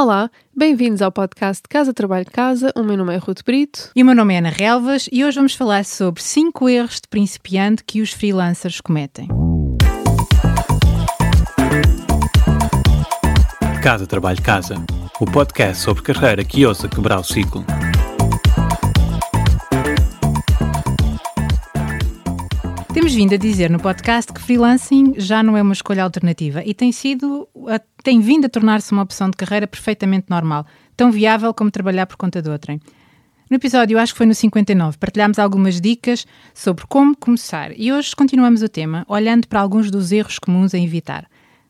Olá, bem-vindos ao podcast Casa Trabalho Casa. O meu nome é Ruth Brito. E o meu nome é Ana Relvas e hoje vamos falar sobre 5 erros de principiante que os freelancers cometem. Casa Trabalho Casa, o podcast sobre carreira que ousa quebrar o ciclo. Temos vindo a dizer no podcast que freelancing já não é uma escolha alternativa e tem sido, tem vindo a tornar-se uma opção de carreira perfeitamente normal, tão viável como trabalhar por conta de outrem. No episódio, acho que foi no 59, partilhámos algumas dicas sobre como começar e hoje continuamos o tema, olhando para alguns dos erros comuns a evitar.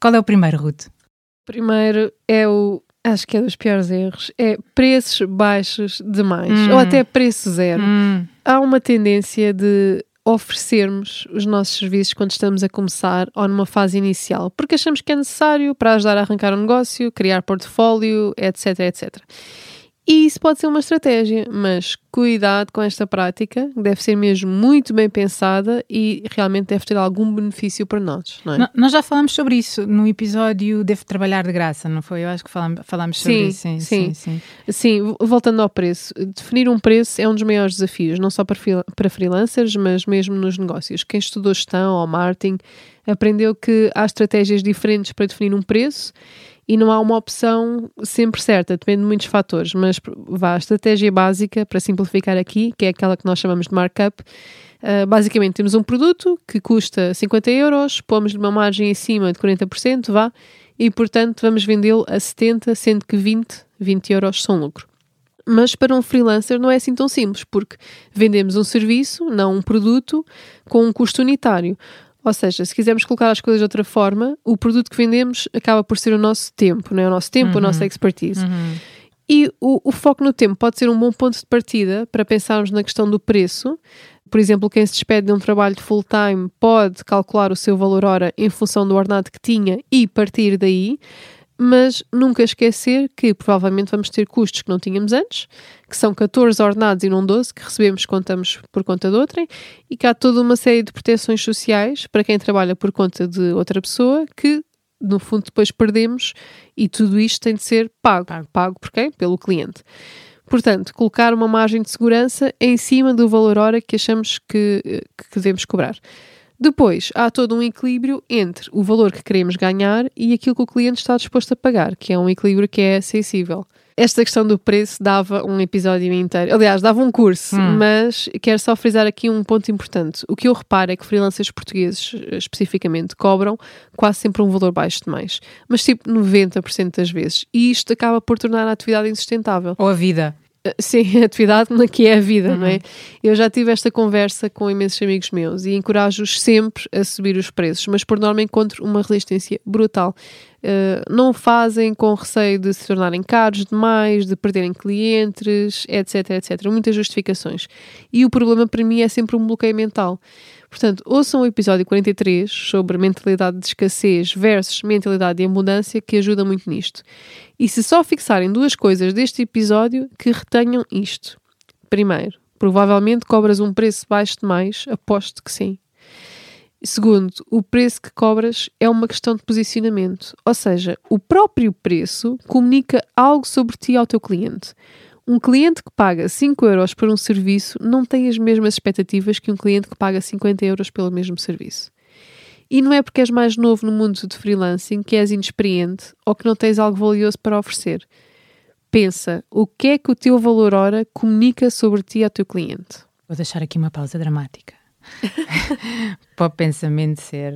Qual é o primeiro, Ruth? Primeiro é o, acho que é dos piores erros, é preços baixos demais, hum. ou até preço zero. Hum. Há uma tendência de oferecermos os nossos serviços quando estamos a começar ou numa fase inicial, porque achamos que é necessário para ajudar a arrancar um negócio, criar portfólio, etc, etc. E isso pode ser uma estratégia, mas cuidado com esta prática, deve ser mesmo muito bem pensada e realmente deve ter algum benefício para nós. Não é? nós já falamos sobre isso no episódio Devo Trabalhar de Graça, não foi? Eu acho que falamos, falamos sobre sim, isso. Sim sim, sim, sim. Sim, voltando ao preço, definir um preço é um dos maiores desafios, não só para, para freelancers, mas mesmo nos negócios. Quem estudou gestão ou marketing aprendeu que há estratégias diferentes para definir um preço e não há uma opção sempre certa, depende de muitos fatores, mas vá, a estratégia básica, para simplificar aqui, que é aquela que nós chamamos de markup, uh, basicamente temos um produto que custa 50 euros, pomos-lhe uma margem em cima de 40%, vá, e portanto vamos vendê-lo a 70, sendo que 20, 20 euros são lucro. Mas para um freelancer não é assim tão simples, porque vendemos um serviço, não um produto, com um custo unitário. Ou seja, se quisermos colocar as coisas de outra forma, o produto que vendemos acaba por ser o nosso tempo, né? o nosso tempo, uhum. a nossa expertise. Uhum. E o, o, foco no tempo pode ser um bom ponto de partida para pensarmos na questão do preço. Por exemplo, quem se despede de um trabalho de full-time pode calcular o seu valor hora em função do ordenado que tinha e partir daí mas nunca esquecer que provavelmente vamos ter custos que não tínhamos antes, que são 14 ordenados e não 12, que recebemos contamos por conta de outrem, e que há toda uma série de proteções sociais para quem trabalha por conta de outra pessoa que no fundo depois perdemos e tudo isto tem de ser pago. Pago, pago por quem? Pelo cliente. Portanto, colocar uma margem de segurança em cima do valor hora que achamos que, que devemos cobrar. Depois, há todo um equilíbrio entre o valor que queremos ganhar e aquilo que o cliente está disposto a pagar, que é um equilíbrio que é sensível. Esta questão do preço dava um episódio inteiro. Aliás, dava um curso, hum. mas quero só frisar aqui um ponto importante. O que eu reparo é que freelancers portugueses, especificamente, cobram quase sempre um valor baixo demais. Mas tipo 90% das vezes. E isto acaba por tornar a atividade insustentável. Ou a vida. Sim, a atividade na que é a vida, uhum. não é? Uhum. Eu já tive esta conversa com imensos amigos meus e encorajo-os sempre a subir os preços, mas por norma encontro uma resistência brutal. Uh, não o fazem com receio de se tornarem caros demais, de perderem clientes, etc, etc. Muitas justificações. E o problema para mim é sempre um bloqueio mental. Portanto, ouçam o episódio 43 sobre mentalidade de escassez versus mentalidade de abundância, que ajuda muito nisto. E se só fixarem duas coisas deste episódio, que retenham isto. Primeiro, provavelmente cobras um preço baixo demais, aposto que sim. Segundo, o preço que cobras é uma questão de posicionamento, ou seja, o próprio preço comunica algo sobre ti ao teu cliente. Um cliente que paga 5 euros por um serviço não tem as mesmas expectativas que um cliente que paga 50 euros pelo mesmo serviço. E não é porque és mais novo no mundo de freelancing que és inexperiente ou que não tens algo valioso para oferecer. Pensa, o que é que o teu valor hora comunica sobre ti ao teu cliente? Vou deixar aqui uma pausa dramática. para o pensamento ser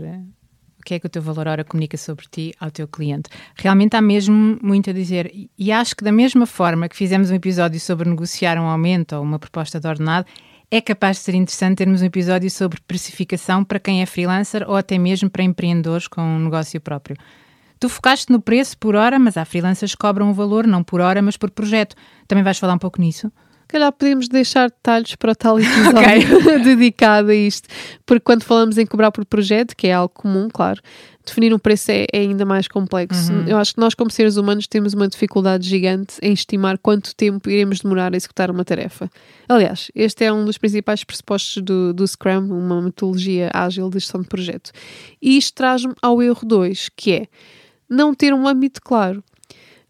que é que o teu valor hora comunica sobre ti ao teu cliente. Realmente há mesmo muito a dizer. E acho que da mesma forma que fizemos um episódio sobre negociar um aumento ou uma proposta de ordenado, é capaz de ser interessante termos um episódio sobre precificação para quem é freelancer ou até mesmo para empreendedores com um negócio próprio. Tu focaste no preço por hora, mas há freelancers que cobram um valor não por hora, mas por projeto. Também vais falar um pouco nisso? Calhar podemos deixar detalhes para o tal episódio okay. dedicado a isto, porque quando falamos em cobrar por projeto, que é algo comum, claro, definir um preço é, é ainda mais complexo. Uhum. Eu acho que nós, como seres humanos, temos uma dificuldade gigante em estimar quanto tempo iremos demorar a executar uma tarefa. Aliás, este é um dos principais pressupostos do, do Scrum, uma metodologia ágil de gestão de projeto. E isto traz-me ao erro 2, que é não ter um âmbito claro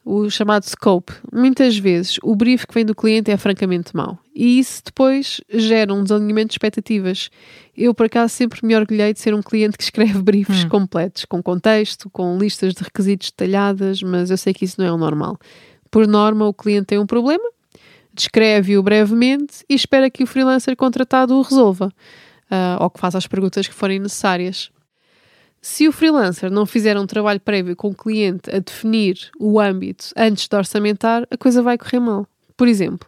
o chamado scope. Muitas vezes o brief que vem do cliente é francamente mau e isso depois gera um desalinhamento de expectativas. Eu, por acaso, sempre me orgulhei de ser um cliente que escreve briefs hum. completos, com contexto, com listas de requisitos detalhadas, mas eu sei que isso não é o normal. Por norma, o cliente tem um problema, descreve-o brevemente e espera que o freelancer contratado o resolva, uh, ou que faça as perguntas que forem necessárias. Se o freelancer não fizer um trabalho prévio com o cliente a definir o âmbito antes de orçamentar, a coisa vai correr mal. Por exemplo,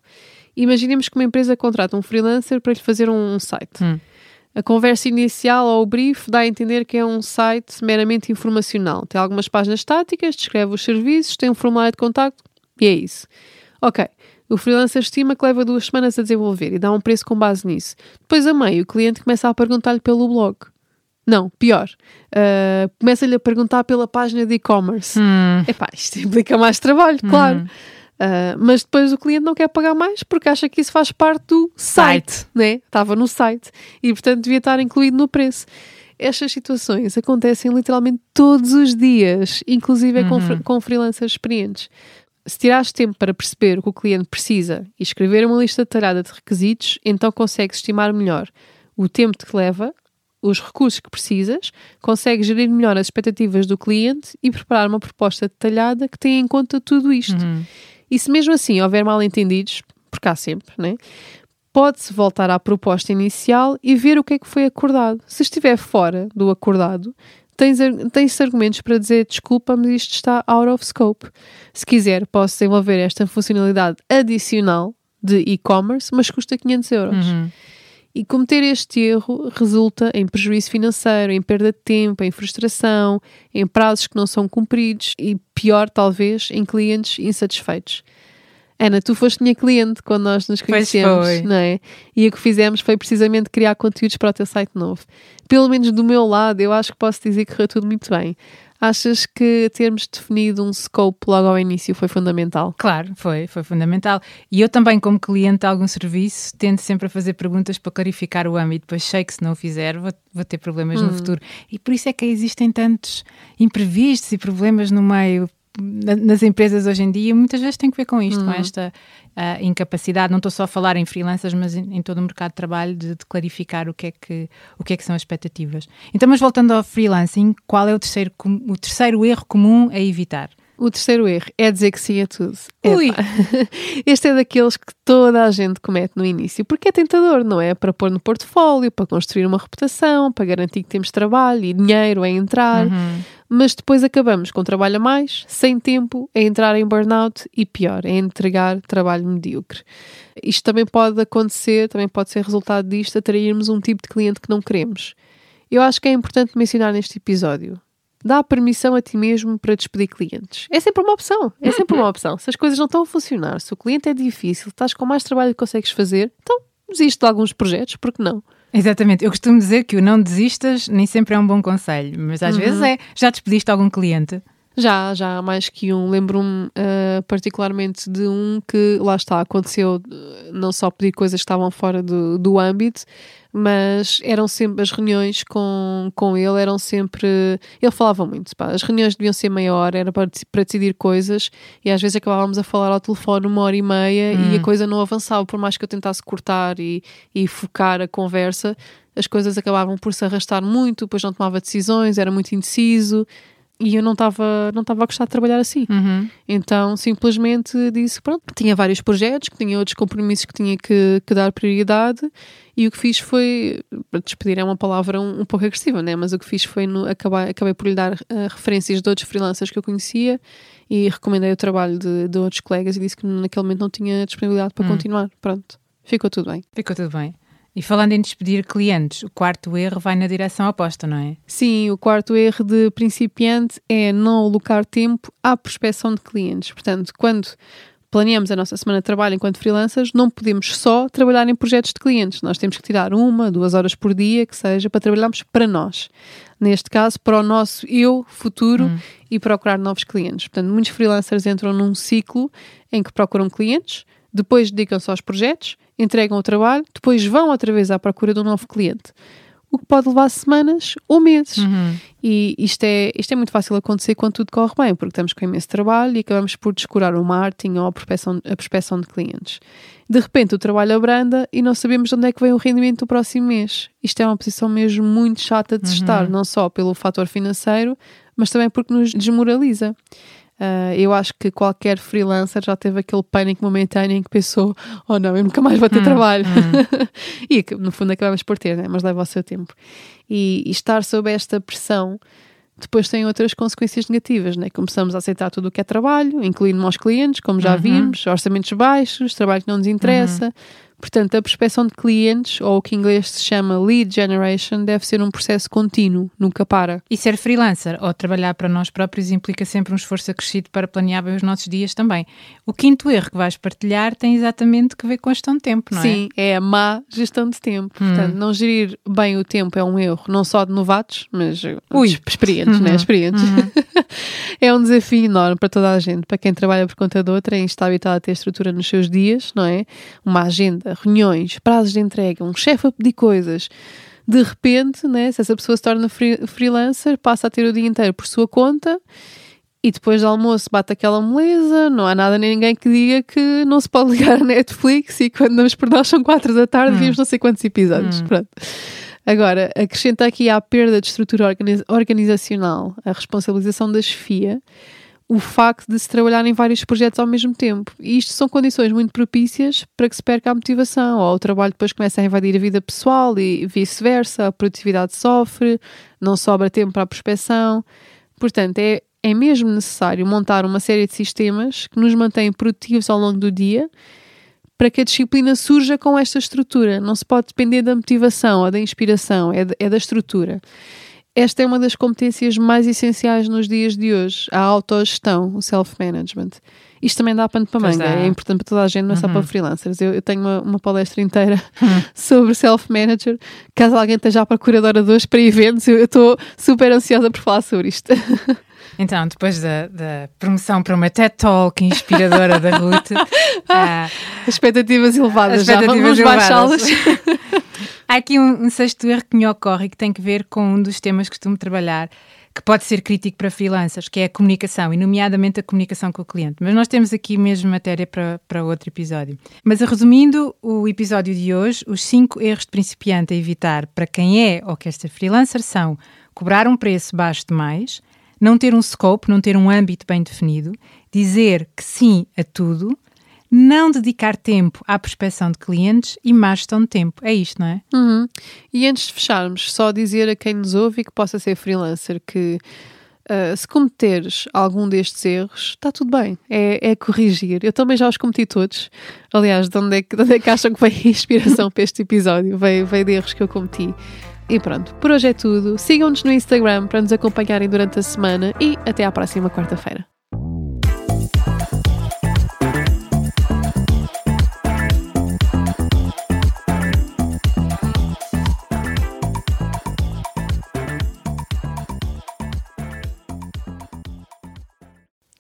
imaginemos que uma empresa contrata um freelancer para lhe fazer um, site. Hum. A conversa inicial ou o brief dá a entender que é um site meramente informacional. Tem algumas páginas estáticas, descreve os serviços, tem um formulário de contacto e é isso. Ok, o freelancer estima que leva duas semanas a desenvolver e dá um preço com base nisso. Depois, a meio, o cliente começa a perguntar-lhe pelo blog. Não, pior. Uh, Começa-lhe a perguntar pela página de e-commerce. Hum. Epá, isto implica mais trabalho, claro. Uh, mas depois o cliente não quer pagar mais porque acha que isso faz parte do site, site. né? Estava no site e, portanto, devia estar incluído no preço. Estas situações acontecem literalmente todos os dias, inclusive uhum. com, com freelancers experientes. Se tirares tempo para perceber o que o cliente precisa e escrever uma lista detalhada de requisitos, então consegues estimar melhor o tempo que leva os recursos que precisas, consegues gerir melhor as expectativas do cliente e preparar uma proposta detalhada que tenha em conta tudo isto. Uhum. E se mesmo assim houver mal entendidos, porque há sempre, né? Pode-se voltar à proposta inicial e ver o que é que foi acordado. Se estiver fora do acordado, tens, tens argumentos para dizer desculpa, mas isto está out of scope. Se quiser, posso desenvolver esta funcionalidade adicional de e-commerce, mas custa 500 euros. Uhum. E cometer este erro resulta em prejuízo financeiro, em perda de tempo, em frustração, em prazos que não são cumpridos e, pior talvez, em clientes insatisfeitos. Ana, tu foste minha cliente quando nós nos conhecemos, não é? E o que fizemos foi precisamente criar conteúdos para o teu site novo. Pelo menos do meu lado, eu acho que posso dizer que correu tudo muito bem. Achas que termos definido um scope logo ao início foi fundamental? Claro, foi, foi fundamental. E eu também, como cliente de algum serviço, tento sempre a fazer perguntas para clarificar o âmbito, pois sei que se não o fizer vou, vou ter problemas hum. no futuro. E por isso é que existem tantos imprevistos e problemas no meio nas empresas hoje em dia muitas vezes tem que ver com isto, com uhum. esta uh, incapacidade. Não estou só a falar em freelancers, mas em, em todo o mercado de trabalho de, de, clarificar o que, é que, o que é que são as expectativas. Então, mas voltando ao freelancing, qual é o terceiro, o terceiro erro comum a evitar? O terceiro erro é dizer que sim a tudo. Ui. Este é daqueles que toda a gente comete no início, porque é tentador, não é? Para pôr no portfólio, para construir uma reputação, para garantir que temos trabalho e dinheiro a entrar. Uhum. Mas depois acabamos com trabalho a mais, sem tempo, a entrar em burnout e pior, a entregar trabalho medíocre. Isto também pode acontecer, também pode ser resultado disto, atrairmos um tipo de cliente que não queremos. Eu acho que é importante mencionar neste episódio dá permissão a ti mesmo para despedir clientes. É sempre uma opção. É sempre uma opção. Se as coisas não estão a funcionar, se o cliente é difícil, estás com mais trabalho que consegues fazer, então desiste de alguns projetos, porque não? Exatamente. Eu costumo dizer que o não desistas nem sempre é um bom conselho, mas às uhum. vezes é. Já despediste algum cliente? Já, já há mais que um. Lembro-me uh, particularmente de um que, lá está, aconteceu eh, não só pedir coisas que estavam fora do, do âmbito, mas eram sempre as reuniões com, com ele, eram sempre. Ele falava muito, pá, as reuniões deviam ser meia hora, era para, para decidir coisas, e às vezes acabávamos a falar ao telefone uma hora e meia hum. e a hum. coisa não avançava, por mais que eu tentasse cortar e, e focar a conversa, as coisas acabavam por se arrastar muito, depois não tomava decisões, era muito indeciso e eu não estava não estava a gostar de trabalhar assim. Uhum. Então simplesmente disse pronto, tinha vários projetos, que tinha outros compromissos que tinha que, que dar prioridade e o que fiz foi, despedir é uma palavra um, um pouco agressiva, né? mas o que fiz foi no, acabar, acabei por lhe dar uh, referências de outros freelancers que eu conhecia e recomendei o trabalho de, de outros colegas e disse que naquele momento não tinha disponibilidade para uhum. continuar. Pronto, ficou tudo bem. Ficou tudo bem. E falando em despedir clientes, o quarto erro vai na direção oposta, não é? Sim, o quarto erro de principiante é não alocar tempo à prospecção de clientes. Portanto, quando planeamos a nossa semana de trabalho enquanto freelancers, não podemos só trabalhar em projetos de clientes. Nós temos que tirar uma, duas horas por dia, que seja, para trabalharmos para nós. Neste caso, para o nosso eu futuro hum. e procurar novos clientes. Portanto, muitos freelancers entram num ciclo em que procuram clientes, depois dedicam-se aos projetos entregam o trabalho, depois vão outra vez à procura de um novo cliente. o que pode levar semanas ou meses. Uhum. E isto é, isto é muito fácil acontecer quando tudo corre bem, porque estamos com imenso trabalho e acabamos por descurar o marketing ou a prospeção, a prospeção de clientes. De repente o trabalho abranda e não sabemos de onde é que vem o rendimento do próximo mês. Isto é uma posição mesmo muito chata de estar, não só pelo fator financeiro, mas também porque nos desmoraliza. Uh, eu acho que qualquer freelancer já teve aquele pânico momentâneo em que pensou: oh não, eu nunca mais vou ter Hum, trabalho. e que no fundo acabamos por ter, né? mas leva o seu tempo. E, e estar sob esta pressão depois tem outras consequências negativas, né? Começamos a aceitar tudo o que é trabalho, incluindo aos clientes, como já Uhum. vimos, orçamentos baixos, trabalho que não nos interessa. Portanto, a prospecção de clientes, ou o que em inglês se chama lead generation, deve ser um processo contínuo, nunca para. E ser freelancer ou trabalhar para nós próprios implica sempre um esforço acrescido para planear bem os nossos dias também. O quinto erro que vais partilhar tem exatamente que ver com a gestão de tempo, não é? Hum. Sim, é a má gestão de tempo. Portanto, não gerir bem o tempo é um erro, não só de novatos, mas uh, Ui. de experientes, né? Experientes. é um desafio enorme para toda a gente. Para quem trabalha por conta de outra, em está habituado a ter estrutura nos seus dias, não é? Uma agenda, reuniões, prazos de entrega, um chefe a pedir coisas. De repente, né, se essa pessoa se torna free- freelancer, passa a ter o dia inteiro por sua conta e depois do almoço bate aquela moleza, não há nada nem ninguém que diga que não se pode ligar a Netflix e quando damos por nós são quatro da tarde vimos não sei quantos episódios. Pronto. Agora, acrescenta aqui à perda de estrutura organi- organizacional a responsabilização da chefia o facto de se trabalhar em vários projetos ao mesmo tempo. E isto são condições muito propícias para que se perca a motivação, ou o trabalho depois começa a invadir a vida pessoal e vice-versa, a produtividade sofre, não sobra tempo para a prospeção. Portanto, é, é mesmo necessário montar uma série de sistemas que nos mantêm produtivos ao longo do dia para que a disciplina surja com esta estrutura. Não se pode depender da motivação ou da inspiração, é, de- é da estrutura. Esta é uma das competências mais essenciais nos dias de hoje, a autogestão, o self-management. Isto também dá pano para manga, dá. é importante para toda a gente, não é só para freelancers. Eu, eu tenho uma, uma palestra inteira sobre self-manager. Caso alguém esteja à procura de oradores para eventos, eu estou super ansiosa por falar sobre isto. Então, depois da, da promoção para uma TED Talk inspiradora da Ruth, ah, Expectativas elevadas já, Expectativas vamos baixá-las. Há aqui um, um sexto erro que me ocorre e que tem que ver com um dos temas que costumo trabalhar, que pode ser crítico para freelancers, que é a comunicação, e nomeadamente a comunicação com o cliente. Mas nós temos aqui mesmo matéria para, para outro episódio. Mas resumindo o episódio de hoje, os cinco erros de principiante a evitar para quem é ou quer ser freelancer são cobrar um preço baixo demais, não ter um scope, não ter um âmbito bem definido, dizer que sim a tudo, não dedicar tempo à prospecção de clientes e má gestão de tempo. É isto, não é? Uhum. E antes de fecharmos, só dizer a quem nos ouve e que possa ser freelancer que ah, se cometeres algum destes erros, está tudo bem, é, é corrigir. Eu também já os cometi todos. Aliás, de onde é que, de onde é que acham que veio a inspiração para este episódio? Veio, veio de erros que eu cometi. E pronto, por hoje é tudo. Sigam-nos no Instagram para nos acompanharem durante a semana e até à próxima quarta-feira.